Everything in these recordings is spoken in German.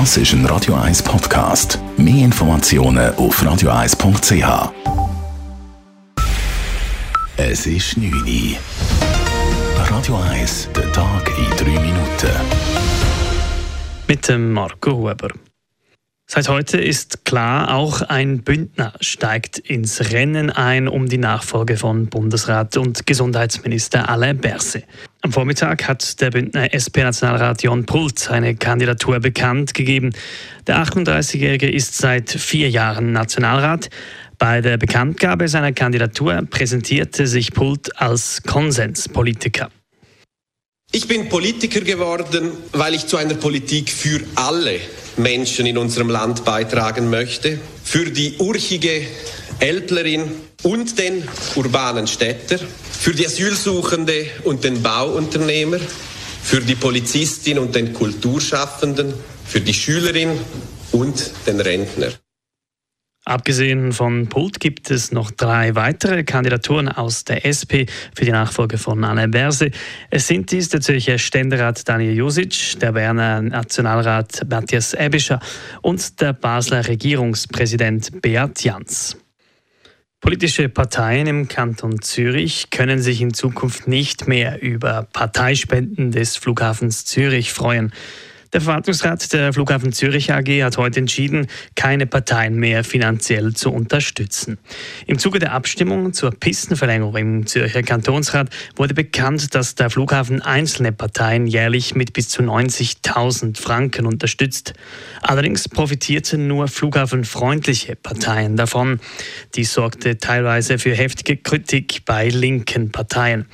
Das ist ein Radio 1 Podcast. Mehr Informationen auf radio1.ch. Es ist 9 Uhr. Radio 1, der Tag in 3 Minuten. Mit dem Marco Huber. Seit heute ist klar, auch ein Bündner steigt ins Rennen ein um die Nachfolge von Bundesrat und Gesundheitsminister Alain Berset. Am Vormittag hat der Bündner SP-Nationalrat Jon Pult seine Kandidatur bekannt gegeben. Der 38-Jährige ist seit vier Jahren Nationalrat. Bei der Bekanntgabe seiner Kandidatur präsentierte sich Pult als Konsenspolitiker. Ich bin Politiker geworden, weil ich zu einer Politik für alle Menschen in unserem Land beitragen möchte. Für die urchige Ältlerin und den urbanen Städter, für die Asylsuchende und den Bauunternehmer, für die Polizistin und den Kulturschaffenden, für die Schülerin und den Rentner. Abgesehen von Pult gibt es noch drei weitere Kandidaturen aus der SP für die Nachfolge von Anne Berse. Es sind dies der Zürcher Ständerat Daniel Josic, der Berner Nationalrat Matthias Ebischer und der Basler Regierungspräsident Beat Jans. Politische Parteien im Kanton Zürich können sich in Zukunft nicht mehr über Parteispenden des Flughafens Zürich freuen. Der Verwaltungsrat der Flughafen Zürich AG hat heute entschieden, keine Parteien mehr finanziell zu unterstützen. Im Zuge der Abstimmung zur Pistenverlängerung im Zürcher Kantonsrat wurde bekannt, dass der Flughafen einzelne Parteien jährlich mit bis zu 90.000 Franken unterstützt. Allerdings profitierten nur flughafenfreundliche Parteien davon. Dies sorgte teilweise für heftige Kritik bei linken Parteien.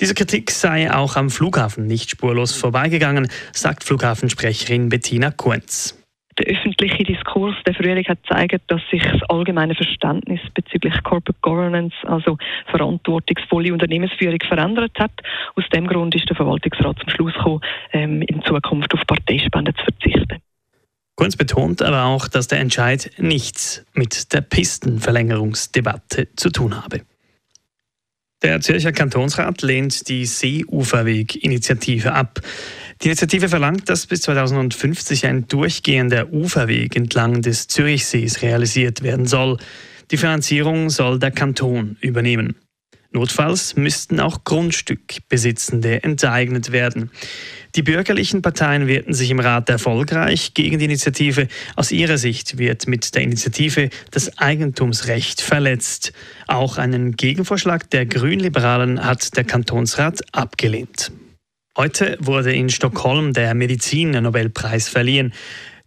Diese Kritik sei auch am Flughafen nicht spurlos vorbeigegangen, sagt Flughafensprecherin Bettina Kunz. Der öffentliche Diskurs der Frühling hat gezeigt, dass sich das allgemeine Verständnis bezüglich Corporate Governance, also verantwortungsvolle Unternehmensführung, verändert hat. Aus dem Grund ist der Verwaltungsrat zum Schluss gekommen, ähm, in Zukunft auf Parteispenden zu verzichten. Kunz betont aber auch, dass der Entscheid nichts mit der Pistenverlängerungsdebatte zu tun habe. Der Zürcher Kantonsrat lehnt die Seeuferweg-Initiative ab. Die Initiative verlangt, dass bis 2050 ein durchgehender Uferweg entlang des Zürichsees realisiert werden soll. Die Finanzierung soll der Kanton übernehmen. Notfalls müssten auch Grundstückbesitzende enteignet werden. Die bürgerlichen Parteien wehrten sich im Rat erfolgreich gegen die Initiative. Aus ihrer Sicht wird mit der Initiative das Eigentumsrecht verletzt. Auch einen Gegenvorschlag der Grünliberalen hat der Kantonsrat abgelehnt. Heute wurde in Stockholm der Medizin-Nobelpreis verliehen.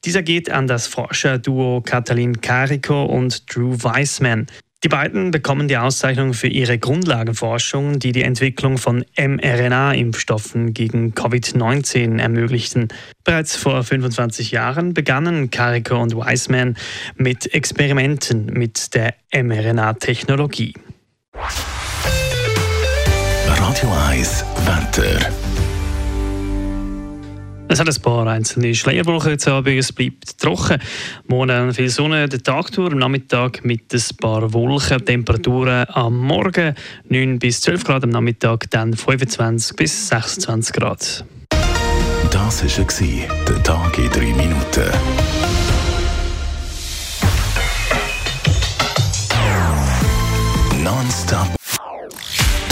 Dieser geht an das Forscherduo Katalin Kariko und Drew Weissman. Die beiden bekommen die Auszeichnung für ihre Grundlagenforschung, die die Entwicklung von mRNA-Impfstoffen gegen Covid-19 ermöglichten. Bereits vor 25 Jahren begannen Kariko und Weissman mit Experimenten mit der mRNA-Technologie. Radio 1 Wetter. Es hat ein paar einzelne Schleierwochen jetzt Abend. Es bleibt trocken. Morgen viel Sonne, der Tag durch, am Nachmittag mit ein paar Wolken. Temperaturen am Morgen 9 bis 12 Grad, am Nachmittag dann 25 bis 26 Grad. Das war der Tag in 3 Minuten.